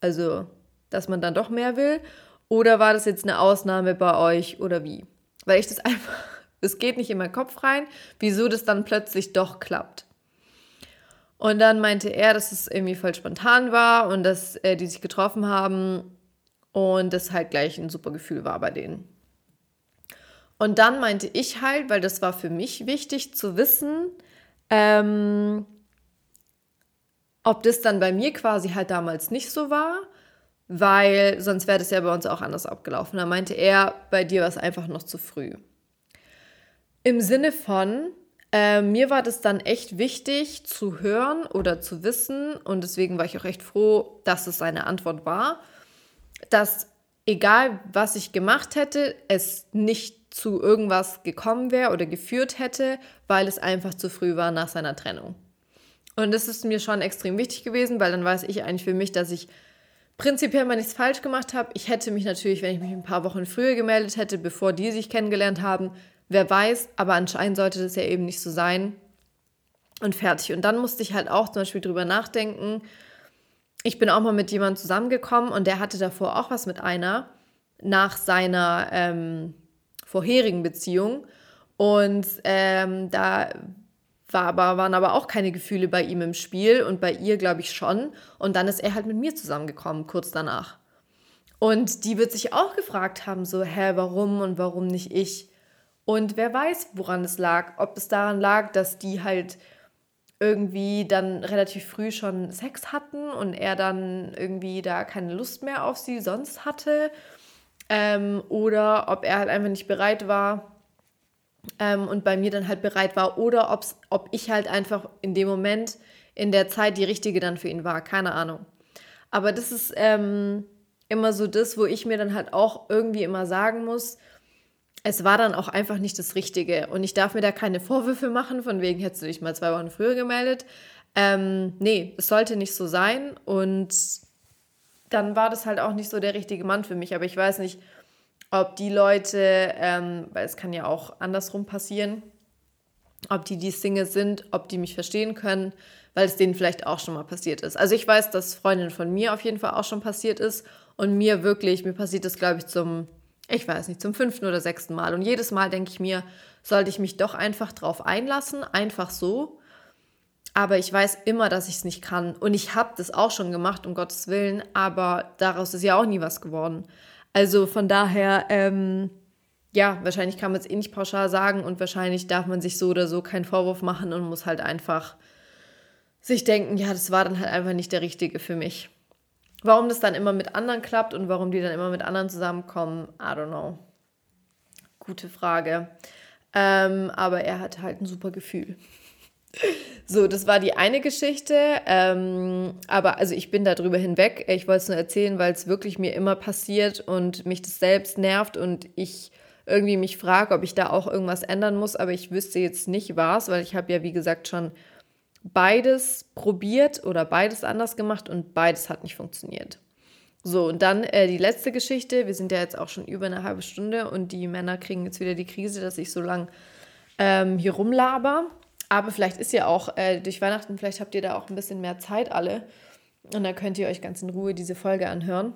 Also, dass man dann doch mehr will? Oder war das jetzt eine Ausnahme bei euch oder wie? Weil ich das <laughs> einfach, es geht nicht in meinen Kopf rein, wieso das dann plötzlich doch klappt. Und dann meinte er, dass es irgendwie voll spontan war und dass äh, die sich getroffen haben und das halt gleich ein super Gefühl war bei denen. Und dann meinte ich halt, weil das war für mich wichtig zu wissen, ähm, ob das dann bei mir quasi halt damals nicht so war weil sonst wäre das ja bei uns auch anders abgelaufen. Da meinte er, bei dir war es einfach noch zu früh. Im Sinne von, äh, mir war das dann echt wichtig zu hören oder zu wissen und deswegen war ich auch recht froh, dass es seine Antwort war, dass egal was ich gemacht hätte, es nicht zu irgendwas gekommen wäre oder geführt hätte, weil es einfach zu früh war nach seiner Trennung. Und das ist mir schon extrem wichtig gewesen, weil dann weiß ich eigentlich für mich, dass ich prinzipiell mal nichts falsch gemacht habe. Ich hätte mich natürlich, wenn ich mich ein paar Wochen früher gemeldet hätte, bevor die sich kennengelernt haben, wer weiß, aber anscheinend sollte das ja eben nicht so sein. Und fertig. Und dann musste ich halt auch zum Beispiel drüber nachdenken. Ich bin auch mal mit jemandem zusammengekommen und der hatte davor auch was mit einer nach seiner ähm, vorherigen Beziehung. Und ähm, da war aber, waren aber auch keine Gefühle bei ihm im Spiel und bei ihr, glaube ich, schon. Und dann ist er halt mit mir zusammengekommen, kurz danach. Und die wird sich auch gefragt haben, so, hä, warum und warum nicht ich? Und wer weiß, woran es lag. Ob es daran lag, dass die halt irgendwie dann relativ früh schon Sex hatten und er dann irgendwie da keine Lust mehr auf sie sonst hatte. Ähm, oder ob er halt einfach nicht bereit war, ähm, und bei mir dann halt bereit war oder ob's, ob ich halt einfach in dem Moment, in der Zeit die richtige dann für ihn war. Keine Ahnung. Aber das ist ähm, immer so das, wo ich mir dann halt auch irgendwie immer sagen muss, es war dann auch einfach nicht das Richtige. Und ich darf mir da keine Vorwürfe machen, von wegen hättest du dich mal zwei Wochen früher gemeldet. Ähm, nee, es sollte nicht so sein. Und dann war das halt auch nicht so der richtige Mann für mich. Aber ich weiß nicht, ob die Leute, ähm, weil es kann ja auch andersrum passieren, ob die die Single sind, ob die mich verstehen können, weil es denen vielleicht auch schon mal passiert ist. Also ich weiß, dass Freundin von mir auf jeden Fall auch schon passiert ist und mir wirklich, mir passiert das, glaube ich, zum, ich weiß nicht, zum fünften oder sechsten Mal. Und jedes Mal denke ich mir, sollte ich mich doch einfach drauf einlassen, einfach so. Aber ich weiß immer, dass ich es nicht kann. Und ich habe das auch schon gemacht, um Gottes Willen, aber daraus ist ja auch nie was geworden. Also von daher, ähm, ja, wahrscheinlich kann man es eh nicht pauschal sagen und wahrscheinlich darf man sich so oder so keinen Vorwurf machen und muss halt einfach sich denken, ja, das war dann halt einfach nicht der Richtige für mich. Warum das dann immer mit anderen klappt und warum die dann immer mit anderen zusammenkommen, I don't know. Gute Frage. Ähm, aber er hat halt ein super Gefühl. So, das war die eine Geschichte. Ähm, aber also ich bin darüber hinweg. Ich wollte es nur erzählen, weil es wirklich mir immer passiert und mich das selbst nervt und ich irgendwie mich frage, ob ich da auch irgendwas ändern muss. Aber ich wüsste jetzt nicht was, weil ich habe ja, wie gesagt, schon beides probiert oder beides anders gemacht und beides hat nicht funktioniert. So, und dann äh, die letzte Geschichte. Wir sind ja jetzt auch schon über eine halbe Stunde und die Männer kriegen jetzt wieder die Krise, dass ich so lang ähm, hier rumlaber. Aber vielleicht ist ja auch äh, durch Weihnachten, vielleicht habt ihr da auch ein bisschen mehr Zeit alle. Und dann könnt ihr euch ganz in Ruhe diese Folge anhören.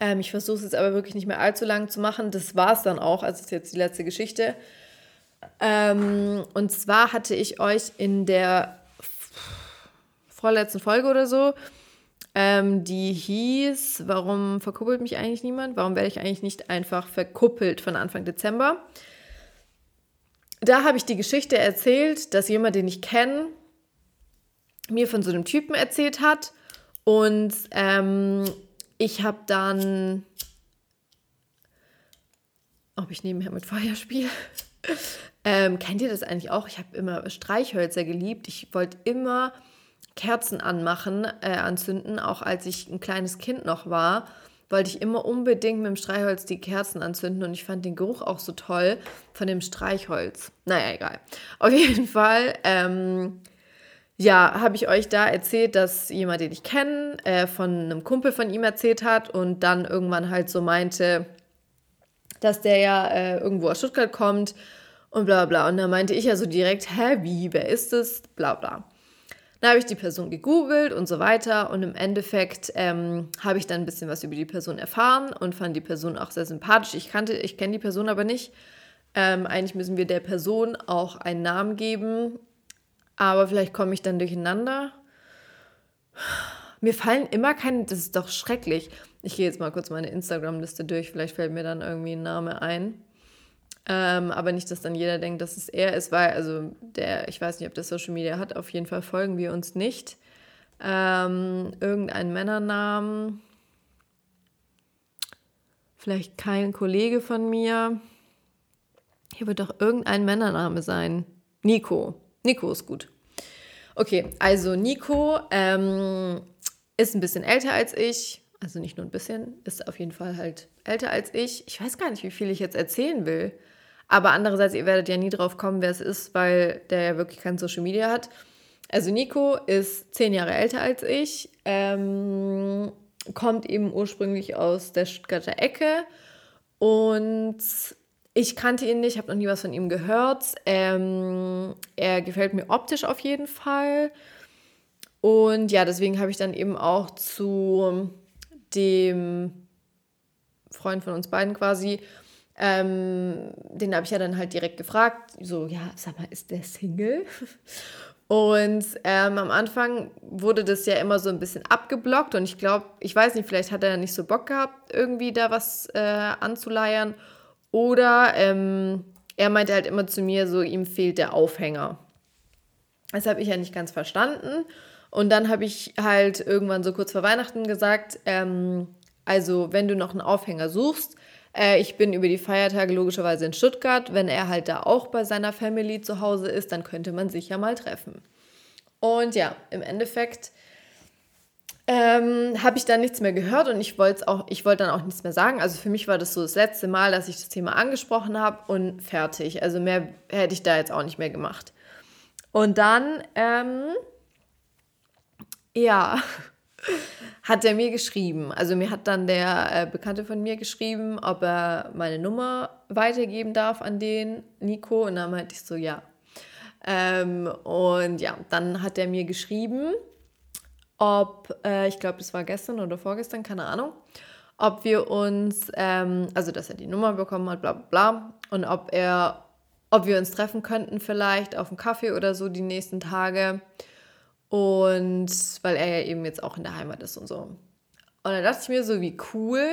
Ähm, ich versuche es jetzt aber wirklich nicht mehr allzu lang zu machen. Das war es dann auch. Also, das ist jetzt die letzte Geschichte. Ähm, und zwar hatte ich euch in der vorletzten Folge oder so, ähm, die hieß, warum verkuppelt mich eigentlich niemand? Warum werde ich eigentlich nicht einfach verkuppelt von Anfang Dezember? Da habe ich die Geschichte erzählt, dass jemand, den ich kenne, mir von so einem Typen erzählt hat. Und ähm, ich habe dann, ob ich nebenher mit Feuer spiele. <laughs> ähm, kennt ihr das eigentlich auch? Ich habe immer Streichhölzer geliebt. Ich wollte immer Kerzen anmachen, äh, anzünden, auch als ich ein kleines Kind noch war wollte ich immer unbedingt mit dem Streichholz die Kerzen anzünden und ich fand den Geruch auch so toll von dem Streichholz. Naja, egal. Auf <laughs> jeden Fall, ähm, ja, habe ich euch da erzählt, dass jemand, den ich kenne, äh, von einem Kumpel von ihm erzählt hat und dann irgendwann halt so meinte, dass der ja äh, irgendwo aus Stuttgart kommt und bla bla. Und dann meinte ich ja so direkt, hä, wie, wer ist es? Bla bla. Dann habe ich die Person gegoogelt und so weiter und im Endeffekt ähm, habe ich dann ein bisschen was über die Person erfahren und fand die Person auch sehr sympathisch. Ich kannte, ich kenne die Person aber nicht. Ähm, eigentlich müssen wir der Person auch einen Namen geben, aber vielleicht komme ich dann durcheinander. Mir fallen immer keine, das ist doch schrecklich. Ich gehe jetzt mal kurz meine Instagram-Liste durch, vielleicht fällt mir dann irgendwie ein Name ein. Ähm, aber nicht, dass dann jeder denkt, dass es er ist, weil, also der, ich weiß nicht, ob der Social Media hat, auf jeden Fall folgen wir uns nicht. Ähm, irgendein Männernamen. Vielleicht kein Kollege von mir. Hier wird doch irgendein Männername sein. Nico. Nico ist gut. Okay, also Nico ähm, ist ein bisschen älter als ich, also nicht nur ein bisschen, ist auf jeden Fall halt älter als ich. Ich weiß gar nicht, wie viel ich jetzt erzählen will. Aber andererseits, ihr werdet ja nie drauf kommen, wer es ist, weil der ja wirklich kein Social Media hat. Also Nico ist zehn Jahre älter als ich, ähm, kommt eben ursprünglich aus der Stuttgarter Ecke und ich kannte ihn nicht, habe noch nie was von ihm gehört. Ähm, er gefällt mir optisch auf jeden Fall. Und ja, deswegen habe ich dann eben auch zu dem Freund von uns beiden quasi, ähm, den habe ich ja dann halt direkt gefragt, so, ja, sag mal, ist der Single? <laughs> Und ähm, am Anfang wurde das ja immer so ein bisschen abgeblockt und ich glaube, ich weiß nicht, vielleicht hat er nicht so Bock gehabt, irgendwie da was äh, anzuleiern. Oder ähm, er meinte halt immer zu mir, so ihm fehlt der Aufhänger. Das habe ich ja nicht ganz verstanden. Und dann habe ich halt irgendwann so kurz vor Weihnachten gesagt, ähm, also wenn du noch einen Aufhänger suchst, äh, ich bin über die Feiertage logischerweise in Stuttgart. Wenn er halt da auch bei seiner Family zu Hause ist, dann könnte man sich ja mal treffen. Und ja, im Endeffekt ähm, habe ich dann nichts mehr gehört und ich wollte auch, dann auch nichts mehr sagen. Also für mich war das so das letzte Mal, dass ich das Thema angesprochen habe und fertig. Also mehr hätte ich da jetzt auch nicht mehr gemacht. Und dann, ähm, ja, <laughs> hat er mir geschrieben. Also mir hat dann der äh, Bekannte von mir geschrieben, ob er meine Nummer weitergeben darf an den Nico. Und dann meinte ich so, ja. Ähm, und ja, dann hat er mir geschrieben ob, äh, ich glaube, das war gestern oder vorgestern, keine Ahnung, ob wir uns, ähm, also dass er die Nummer bekommen hat, bla bla bla, und ob er, ob wir uns treffen könnten vielleicht auf einen Kaffee oder so die nächsten Tage. Und weil er ja eben jetzt auch in der Heimat ist und so. Und da dachte ich mir so, wie cool.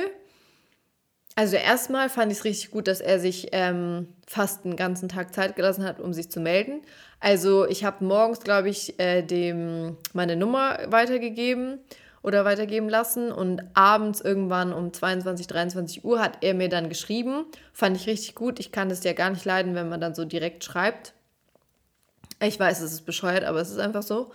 Also erstmal fand ich es richtig gut, dass er sich ähm, fast den ganzen Tag Zeit gelassen hat, um sich zu melden. Also ich habe morgens, glaube ich, äh, dem meine Nummer weitergegeben oder weitergeben lassen und abends irgendwann um 22, 23 Uhr hat er mir dann geschrieben. Fand ich richtig gut. Ich kann es ja gar nicht leiden, wenn man dann so direkt schreibt. Ich weiß, es ist bescheuert, aber es ist einfach so.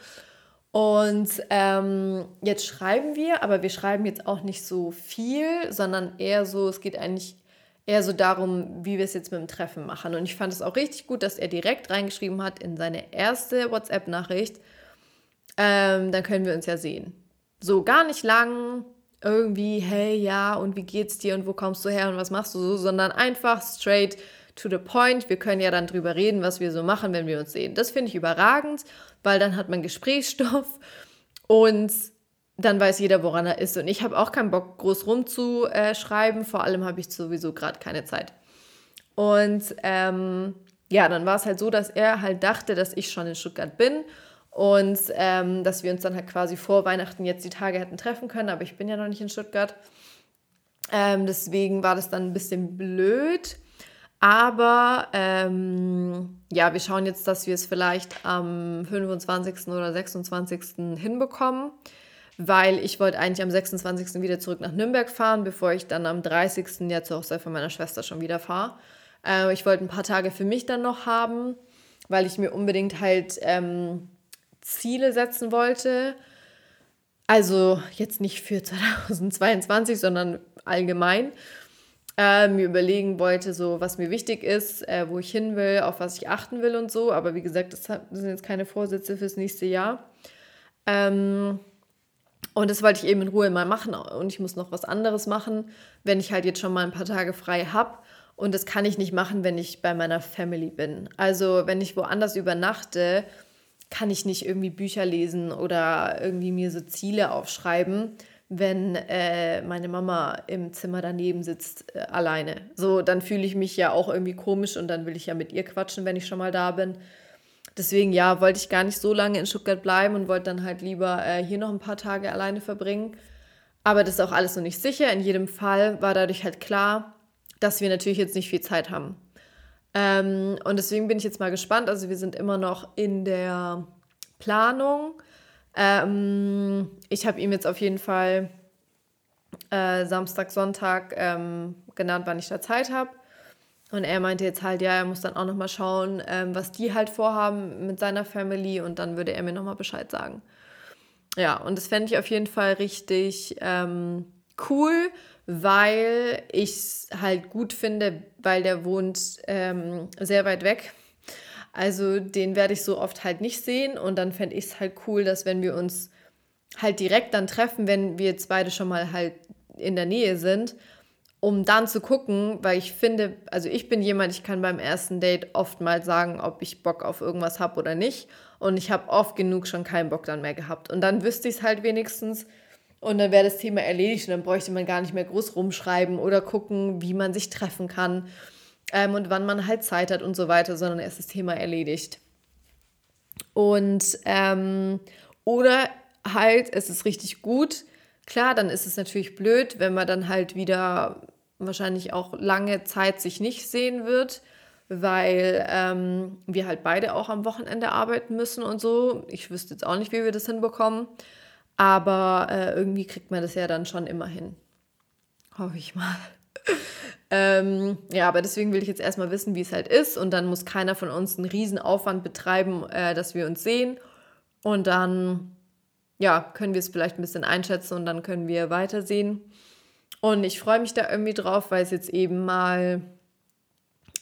Und ähm, jetzt schreiben wir, aber wir schreiben jetzt auch nicht so viel, sondern eher so, es geht eigentlich eher so darum, wie wir es jetzt mit dem Treffen machen. Und ich fand es auch richtig gut, dass er direkt reingeschrieben hat in seine erste WhatsApp-Nachricht, ähm, dann können wir uns ja sehen. So gar nicht lang, irgendwie, hey, ja, und wie geht's dir und wo kommst du her und was machst du so, sondern einfach straight to the point. Wir können ja dann drüber reden, was wir so machen, wenn wir uns sehen. Das finde ich überragend, weil dann hat man Gesprächsstoff und dann weiß jeder, woran er ist. Und ich habe auch keinen Bock, groß rumzuschreiben. Vor allem habe ich sowieso gerade keine Zeit. Und ähm, ja, dann war es halt so, dass er halt dachte, dass ich schon in Stuttgart bin und ähm, dass wir uns dann halt quasi vor Weihnachten jetzt die Tage hätten treffen können. Aber ich bin ja noch nicht in Stuttgart. Ähm, deswegen war das dann ein bisschen blöd. Aber ähm, ja, wir schauen jetzt, dass wir es vielleicht am 25. oder 26. hinbekommen weil ich wollte eigentlich am 26. wieder zurück nach Nürnberg fahren, bevor ich dann am 30. ja zur Hochzeit von meiner Schwester schon wieder fahre. Äh, ich wollte ein paar Tage für mich dann noch haben, weil ich mir unbedingt halt ähm, Ziele setzen wollte. Also jetzt nicht für <laughs> 2022, sondern allgemein. Äh, mir überlegen wollte, so was mir wichtig ist, äh, wo ich hin will, auf was ich achten will und so. Aber wie gesagt, das sind jetzt keine Vorsätze fürs nächste Jahr. Ähm, und das wollte ich eben in Ruhe mal machen und ich muss noch was anderes machen, wenn ich halt jetzt schon mal ein paar Tage frei habe. Und das kann ich nicht machen, wenn ich bei meiner Family bin. Also wenn ich woanders übernachte, kann ich nicht irgendwie Bücher lesen oder irgendwie mir so Ziele aufschreiben, wenn äh, meine Mama im Zimmer daneben sitzt, äh, alleine. So, dann fühle ich mich ja auch irgendwie komisch und dann will ich ja mit ihr quatschen, wenn ich schon mal da bin. Deswegen, ja, wollte ich gar nicht so lange in Stuttgart bleiben und wollte dann halt lieber äh, hier noch ein paar Tage alleine verbringen. Aber das ist auch alles noch nicht sicher. In jedem Fall war dadurch halt klar, dass wir natürlich jetzt nicht viel Zeit haben. Ähm, und deswegen bin ich jetzt mal gespannt. Also wir sind immer noch in der Planung. Ähm, ich habe ihm jetzt auf jeden Fall äh, Samstag, Sonntag ähm, genannt, wann ich da Zeit habe. Und er meinte jetzt halt, ja, er muss dann auch nochmal schauen, ähm, was die halt vorhaben mit seiner Family und dann würde er mir nochmal Bescheid sagen. Ja, und das fände ich auf jeden Fall richtig ähm, cool, weil ich es halt gut finde, weil der wohnt ähm, sehr weit weg. Also den werde ich so oft halt nicht sehen und dann fände ich es halt cool, dass wenn wir uns halt direkt dann treffen, wenn wir jetzt beide schon mal halt in der Nähe sind, um dann zu gucken, weil ich finde, also ich bin jemand, ich kann beim ersten Date oft mal sagen, ob ich Bock auf irgendwas habe oder nicht. Und ich habe oft genug schon keinen Bock dann mehr gehabt. Und dann wüsste ich es halt wenigstens. Und dann wäre das Thema erledigt und dann bräuchte man gar nicht mehr groß rumschreiben oder gucken, wie man sich treffen kann ähm, und wann man halt Zeit hat und so weiter, sondern erst das Thema erledigt. Und ähm, oder halt, es ist richtig gut. Klar, dann ist es natürlich blöd, wenn man dann halt wieder wahrscheinlich auch lange Zeit sich nicht sehen wird, weil ähm, wir halt beide auch am Wochenende arbeiten müssen und so. Ich wüsste jetzt auch nicht, wie wir das hinbekommen, aber äh, irgendwie kriegt man das ja dann schon immer hin. Hoffe ich mal. Ähm, ja, aber deswegen will ich jetzt erstmal wissen, wie es halt ist und dann muss keiner von uns einen riesen Aufwand betreiben, äh, dass wir uns sehen und dann ja, können wir es vielleicht ein bisschen einschätzen und dann können wir weitersehen. Und ich freue mich da irgendwie drauf, weil es jetzt eben mal,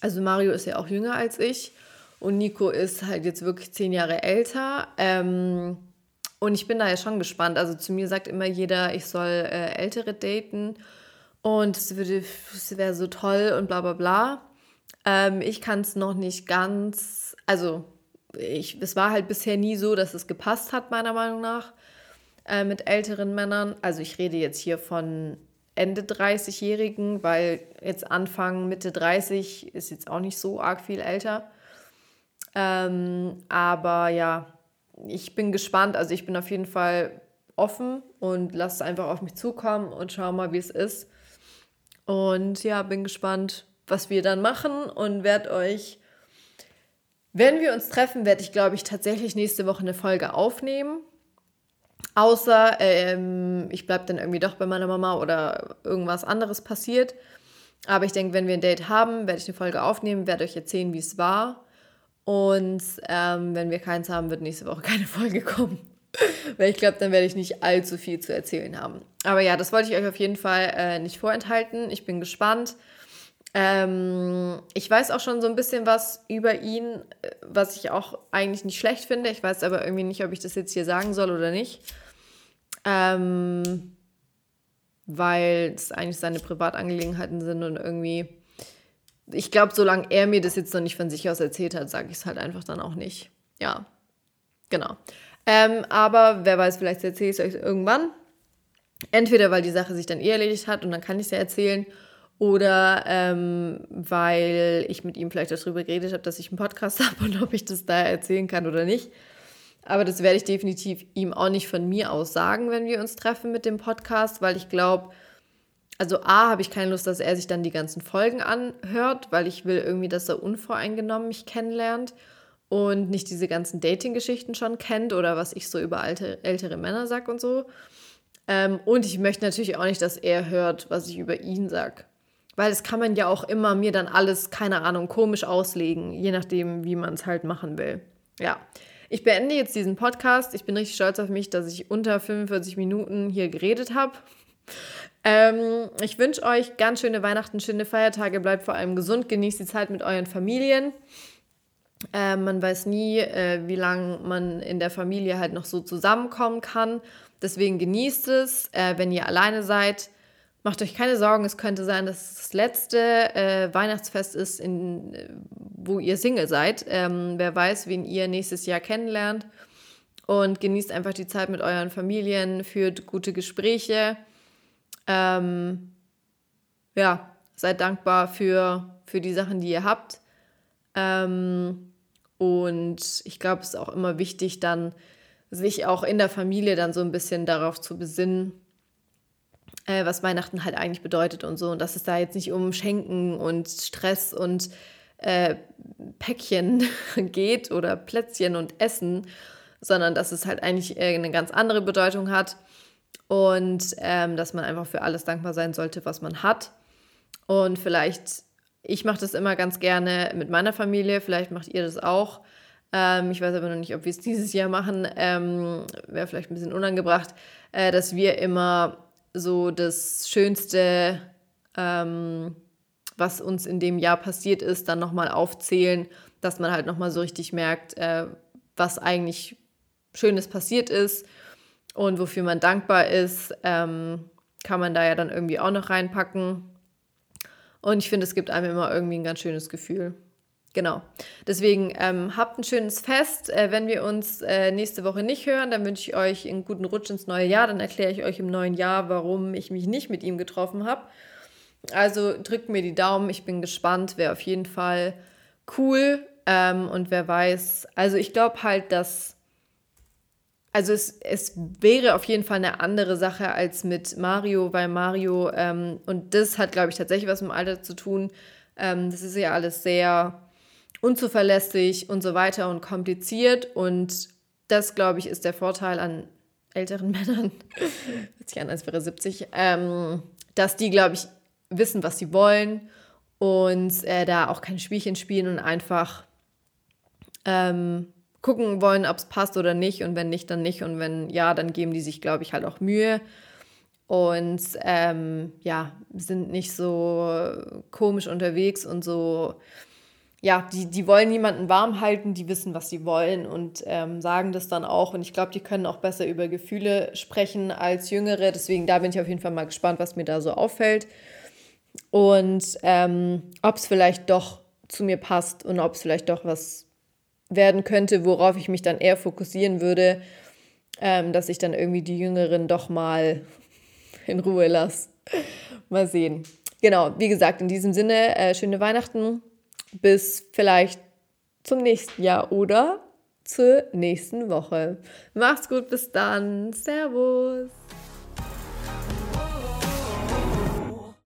also Mario ist ja auch jünger als ich und Nico ist halt jetzt wirklich zehn Jahre älter. Ähm, und ich bin da ja schon gespannt. Also zu mir sagt immer jeder, ich soll äh, Ältere daten und es wäre so toll und bla bla bla. Ähm, ich kann es noch nicht ganz, also ich, es war halt bisher nie so, dass es gepasst hat, meiner Meinung nach, äh, mit älteren Männern. Also ich rede jetzt hier von Ende 30-Jährigen, weil jetzt Anfang, Mitte 30 ist jetzt auch nicht so arg viel älter. Ähm, aber ja, ich bin gespannt. Also ich bin auf jeden Fall offen und lasse es einfach auf mich zukommen und schau mal, wie es ist. Und ja, bin gespannt, was wir dann machen und werde euch, wenn wir uns treffen, werde ich, glaube ich, tatsächlich nächste Woche eine Folge aufnehmen. Außer ähm, ich bleibe dann irgendwie doch bei meiner Mama oder irgendwas anderes passiert. Aber ich denke, wenn wir ein Date haben, werde ich eine Folge aufnehmen, werde euch erzählen, wie es war. Und ähm, wenn wir keins haben, wird nächste Woche <laughs> keine Folge kommen. Weil ich glaube, dann werde ich nicht allzu viel zu erzählen haben. Aber ja, das wollte ich euch auf jeden Fall äh, nicht vorenthalten. Ich bin gespannt. Ähm, ich weiß auch schon so ein bisschen was über ihn, äh, was ich auch eigentlich nicht schlecht finde. Ich weiß aber irgendwie nicht, ob ich das jetzt hier sagen soll oder nicht. Ähm, weil es eigentlich seine Privatangelegenheiten sind und irgendwie, ich glaube, solange er mir das jetzt noch nicht von sich aus erzählt hat, sage ich es halt einfach dann auch nicht. Ja, genau. Ähm, aber wer weiß, vielleicht erzähle ich es euch irgendwann. Entweder weil die Sache sich dann eh erledigt hat und dann kann ich es ja erzählen oder ähm, weil ich mit ihm vielleicht darüber geredet habe, dass ich einen Podcast <laughs> habe und ob ich das da erzählen kann oder nicht. Aber das werde ich definitiv ihm auch nicht von mir aus sagen, wenn wir uns treffen mit dem Podcast, weil ich glaube, also A, habe ich keine Lust, dass er sich dann die ganzen Folgen anhört, weil ich will irgendwie, dass er unvoreingenommen mich kennenlernt und nicht diese ganzen Dating-Geschichten schon kennt oder was ich so über alte, ältere Männer sag und so. Ähm, und ich möchte natürlich auch nicht, dass er hört, was ich über ihn sag. Weil das kann man ja auch immer mir dann alles, keine Ahnung, komisch auslegen, je nachdem, wie man es halt machen will. Ja, ich beende jetzt diesen Podcast. Ich bin richtig stolz auf mich, dass ich unter 45 Minuten hier geredet habe. Ähm, ich wünsche euch ganz schöne Weihnachten, schöne Feiertage, bleibt vor allem gesund, genießt die Zeit mit euren Familien. Äh, man weiß nie, äh, wie lange man in der Familie halt noch so zusammenkommen kann. Deswegen genießt es. Äh, wenn ihr alleine seid, macht euch keine Sorgen. Es könnte sein, dass es das letzte äh, Weihnachtsfest ist, in, wo ihr Single seid. Ähm, wer weiß, wen ihr nächstes Jahr kennenlernt. Und genießt einfach die Zeit mit euren Familien, führt gute Gespräche. Ähm, ja, seid dankbar für, für die Sachen, die ihr habt. Ähm, und ich glaube, es ist auch immer wichtig, dann sich auch in der Familie dann so ein bisschen darauf zu besinnen, äh, was Weihnachten halt eigentlich bedeutet und so. Und dass es da jetzt nicht um Schenken und Stress und äh, Päckchen <laughs> geht oder Plätzchen und Essen, sondern dass es halt eigentlich eine ganz andere Bedeutung hat und ähm, dass man einfach für alles dankbar sein sollte, was man hat. Und vielleicht, ich mache das immer ganz gerne mit meiner Familie, vielleicht macht ihr das auch. Ähm, ich weiß aber noch nicht, ob wir es dieses Jahr machen. Ähm, Wäre vielleicht ein bisschen unangebracht, äh, dass wir immer so das Schönste, ähm, was uns in dem Jahr passiert ist, dann nochmal aufzählen, dass man halt nochmal so richtig merkt, äh, was eigentlich Schönes passiert ist und wofür man dankbar ist, ähm, kann man da ja dann irgendwie auch noch reinpacken. Und ich finde, es gibt einem immer irgendwie ein ganz schönes Gefühl. Genau. Deswegen ähm, habt ein schönes Fest. Äh, wenn wir uns äh, nächste Woche nicht hören, dann wünsche ich euch einen guten Rutsch ins neue Jahr. Dann erkläre ich euch im neuen Jahr, warum ich mich nicht mit ihm getroffen habe. Also drückt mir die Daumen. Ich bin gespannt. Wäre auf jeden Fall cool. Ähm, und wer weiß. Also ich glaube halt, dass. Also es, es wäre auf jeden Fall eine andere Sache als mit Mario, weil Mario, ähm, und das hat, glaube ich, tatsächlich was mit dem Alter zu tun. Ähm, das ist ja alles sehr unzuverlässig und so weiter und kompliziert. Und das, glaube ich, ist der Vorteil an älteren <laughs> Männern, hört sich an, als wäre 70, ähm, dass die, glaube ich, wissen, was sie wollen und äh, da auch kein Spielchen spielen und einfach ähm, gucken wollen, ob es passt oder nicht. Und wenn nicht, dann nicht. Und wenn ja, dann geben die sich, glaube ich, halt auch Mühe. Und ähm, ja, sind nicht so komisch unterwegs und so ja, die, die wollen niemanden warm halten, die wissen, was sie wollen und ähm, sagen das dann auch. Und ich glaube, die können auch besser über Gefühle sprechen als Jüngere. Deswegen, da bin ich auf jeden Fall mal gespannt, was mir da so auffällt. Und ähm, ob es vielleicht doch zu mir passt und ob es vielleicht doch was werden könnte, worauf ich mich dann eher fokussieren würde, ähm, dass ich dann irgendwie die Jüngeren doch mal <laughs> in Ruhe lasse. mal sehen. Genau, wie gesagt, in diesem Sinne, äh, schöne Weihnachten bis vielleicht zum nächsten Jahr oder zur nächsten Woche. Macht's gut, bis dann. Servus.